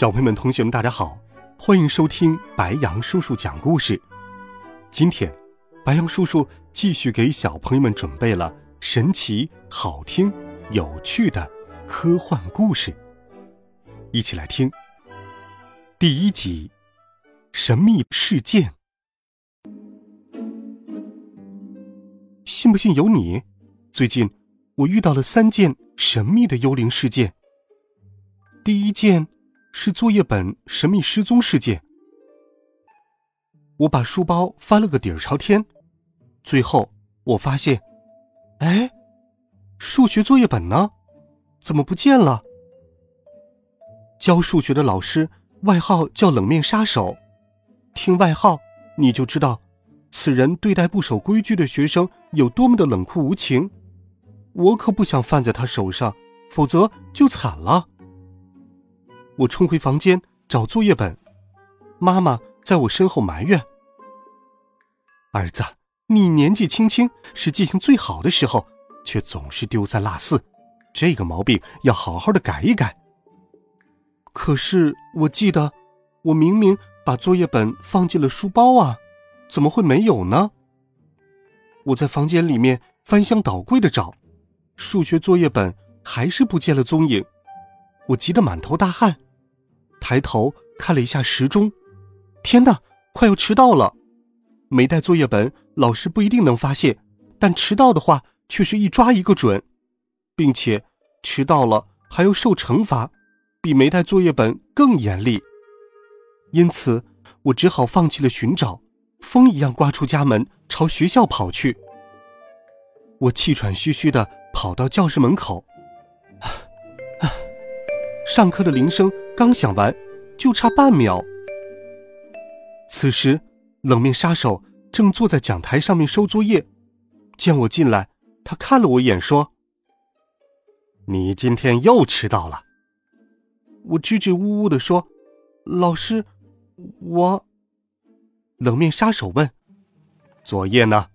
小朋友们、同学们，大家好，欢迎收听白羊叔叔讲故事。今天，白羊叔叔继续给小朋友们准备了神奇、好听、有趣的科幻故事，一起来听第一集《神秘事件》。信不信由你。最近，我遇到了三件神秘的幽灵事件。第一件。是作业本神秘失踪事件。我把书包翻了个底儿朝天，最后我发现，哎，数学作业本呢？怎么不见了？教数学的老师外号叫冷面杀手，听外号你就知道，此人对待不守规矩的学生有多么的冷酷无情。我可不想犯在他手上，否则就惨了。我冲回房间找作业本，妈妈在我身后埋怨：“儿子，你年纪轻轻是记性最好的时候，却总是丢三落四，这个毛病要好好的改一改。”可是我记得，我明明把作业本放进了书包啊，怎么会没有呢？我在房间里面翻箱倒柜的找，数学作业本还是不见了踪影，我急得满头大汗。抬头看了一下时钟，天哪，快要迟到了！没带作业本，老师不一定能发现，但迟到的话却是一抓一个准，并且迟到了还要受惩罚，比没带作业本更严厉。因此，我只好放弃了寻找，风一样刮出家门，朝学校跑去。我气喘吁吁的跑到教室门口。上课的铃声刚想完，就差半秒。此时，冷面杀手正坐在讲台上面收作业，见我进来，他看了我一眼，说：“你今天又迟到了。”我支支吾吾的说：“老师，我……”冷面杀手问：“作业呢？”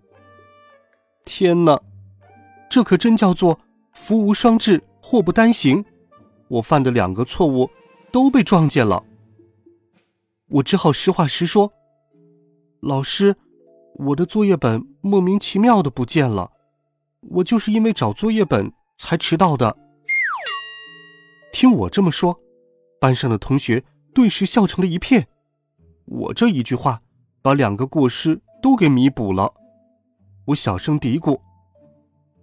天哪，这可真叫做福无双至，祸不单行。我犯的两个错误都被撞见了，我只好实话实说：“老师，我的作业本莫名其妙的不见了，我就是因为找作业本才迟到的。”听我这么说，班上的同学顿时笑成了一片。我这一句话把两个过失都给弥补了。我小声嘀咕：“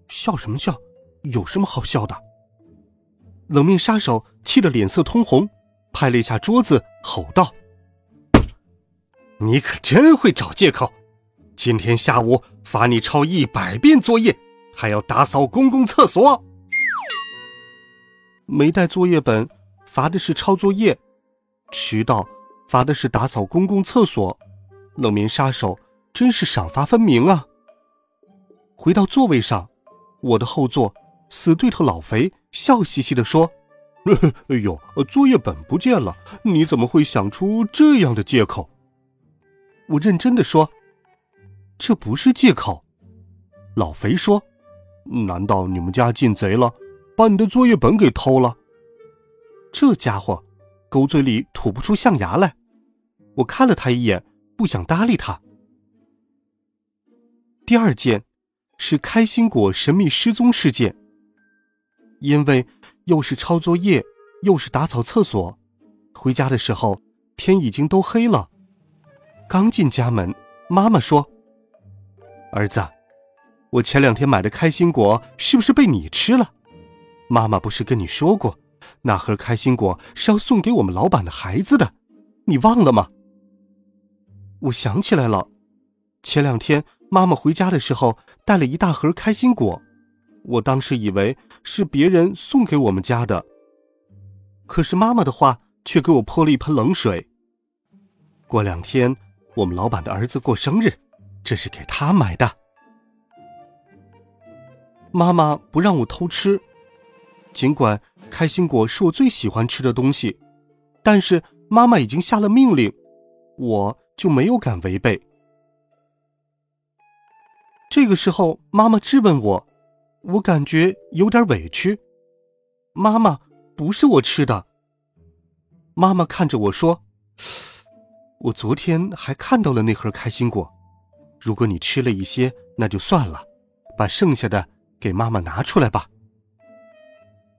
笑什么笑？有什么好笑的？”冷面杀手气得脸色通红，拍了一下桌子，吼道：“你可真会找借口！今天下午罚你抄一百遍作业，还要打扫公共厕所。没带作业本，罚的是抄作业；迟到，罚的是打扫公共厕所。冷面杀手真是赏罚分明啊！”回到座位上，我的后座。死对头老肥笑嘻嘻地说：“ 哎呦，作业本不见了，你怎么会想出这样的借口？”我认真的说：“这不是借口。”老肥说：“难道你们家进贼了，把你的作业本给偷了？”这家伙狗嘴里吐不出象牙来。我看了他一眼，不想搭理他。第二件是开心果神秘失踪事件。因为又是抄作业，又是打扫厕所，回家的时候天已经都黑了。刚进家门，妈妈说：“儿子，我前两天买的开心果是不是被你吃了？妈妈不是跟你说过，那盒开心果是要送给我们老板的孩子的，你忘了吗？”我想起来了，前两天妈妈回家的时候带了一大盒开心果。我当时以为是别人送给我们家的，可是妈妈的话却给我泼了一盆冷水。过两天我们老板的儿子过生日，这是给他买的。妈妈不让我偷吃，尽管开心果是我最喜欢吃的东西，但是妈妈已经下了命令，我就没有敢违背。这个时候，妈妈质问我，我感觉有点委屈。妈妈，不是我吃的。妈妈看着我说：“我昨天还看到了那盒开心果，如果你吃了一些，那就算了，把剩下的给妈妈拿出来吧。”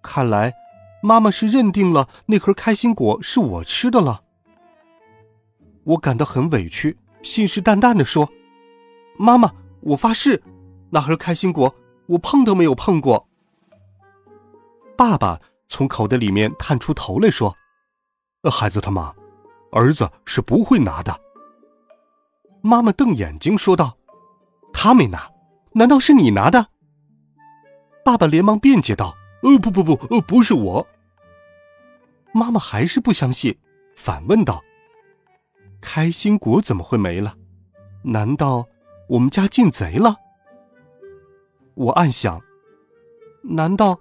看来，妈妈是认定了那盒开心果是我吃的了。我感到很委屈，信誓旦旦的说：“妈妈。”我发誓，那盒开心果我碰都没有碰过。爸爸从口袋里面探出头来说：“孩子他妈，儿子是不会拿的。”妈妈瞪眼睛说道：“他没拿，难道是你拿的？”爸爸连忙辩解道：“呃，不不不，呃，不是我。”妈妈还是不相信，反问道：“开心果怎么会没了？难道？”我们家进贼了，我暗想：难道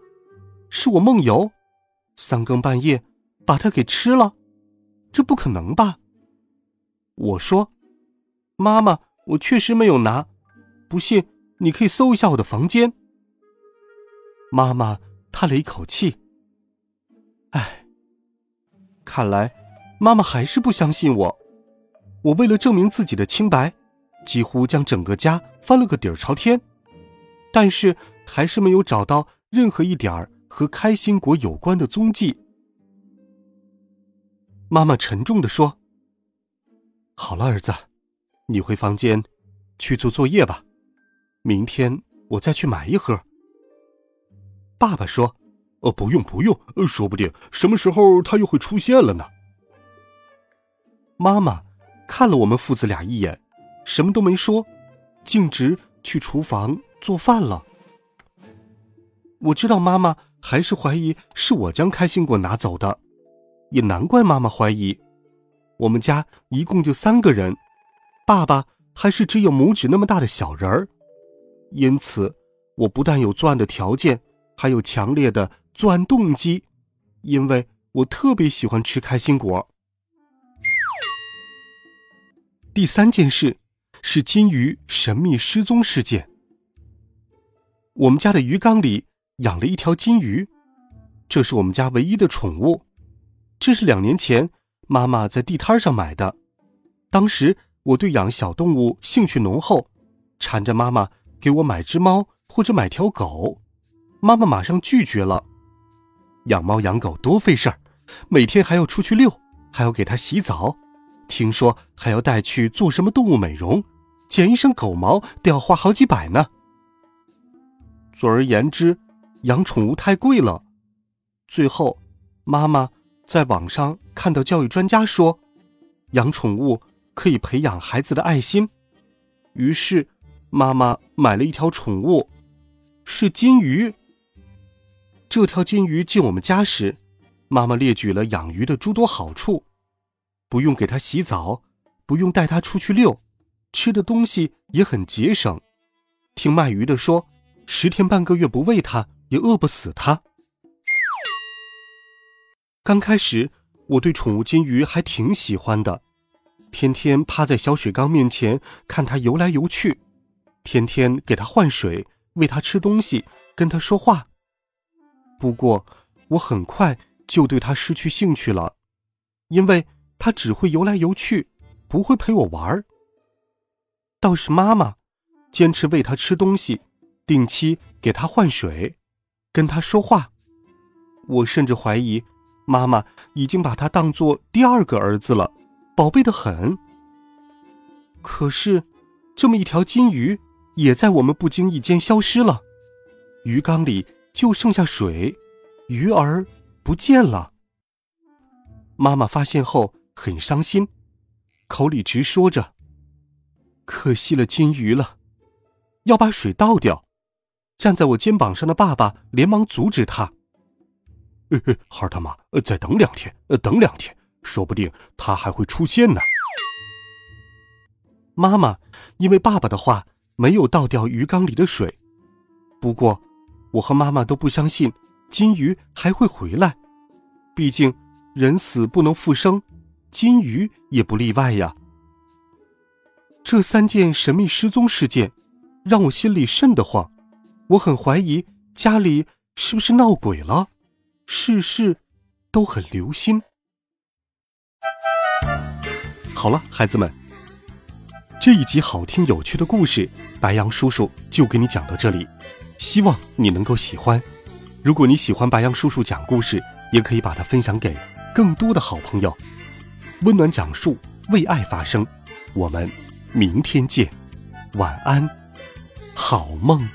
是我梦游，三更半夜把它给吃了？这不可能吧？我说：“妈妈，我确实没有拿，不信你可以搜一下我的房间。”妈妈叹了一口气：“哎，看来妈妈还是不相信我。我为了证明自己的清白。”几乎将整个家翻了个底儿朝天，但是还是没有找到任何一点儿和开心果有关的踪迹。妈妈沉重的说：“好了，儿子，你回房间去做作业吧，明天我再去买一盒。”爸爸说：“呃，不用不用，说不定什么时候他又会出现了呢。”妈妈看了我们父子俩一眼。什么都没说，径直去厨房做饭了。我知道妈妈还是怀疑是我将开心果拿走的，也难怪妈妈怀疑。我们家一共就三个人，爸爸还是只有拇指那么大的小人儿，因此我不但有作案的条件，还有强烈的作案动机，因为我特别喜欢吃开心果。第三件事。是金鱼神秘失踪事件。我们家的鱼缸里养了一条金鱼，这是我们家唯一的宠物。这是两年前妈妈在地摊上买的。当时我对养小动物兴趣浓厚，缠着妈妈给我买只猫或者买条狗，妈妈马上拒绝了。养猫养狗多费事儿，每天还要出去遛，还要给它洗澡，听说还要带去做什么动物美容。剪一身狗毛都要花好几百呢。总而言之，养宠物太贵了。最后，妈妈在网上看到教育专家说，养宠物可以培养孩子的爱心。于是，妈妈买了一条宠物，是金鱼。这条金鱼进我们家时，妈妈列举了养鱼的诸多好处：不用给它洗澡，不用带它出去遛。吃的东西也很节省，听卖鱼的说，十天半个月不喂它也饿不死它。刚开始我对宠物金鱼还挺喜欢的，天天趴在小水缸面前看它游来游去，天天给它换水、喂它吃东西、跟它说话。不过我很快就对它失去兴趣了，因为它只会游来游去，不会陪我玩儿。倒是妈妈，坚持喂它吃东西，定期给他换水，跟他说话。我甚至怀疑，妈妈已经把他当做第二个儿子了，宝贝的很。可是，这么一条金鱼，也在我们不经意间消失了。鱼缸里就剩下水，鱼儿不见了。妈妈发现后很伤心，口里直说着。可惜了金鱼了，要把水倒掉。站在我肩膀上的爸爸连忙阻止他。孩他妈，再等两天，等两天，说不定他还会出现呢。妈妈因为爸爸的话没有倒掉鱼缸里的水，不过我和妈妈都不相信金鱼还会回来，毕竟人死不能复生，金鱼也不例外呀。这三件神秘失踪事件让我心里瘆得慌，我很怀疑家里是不是闹鬼了，事事都很留心。好了，孩子们。这一集好听有趣的故事，白羊叔叔就给你讲到这里，希望你能够喜欢。如果你喜欢白羊叔叔讲故事，也可以把它分享给更多的好朋友。温暖讲述，为爱发声。我们明天见，晚安，好梦。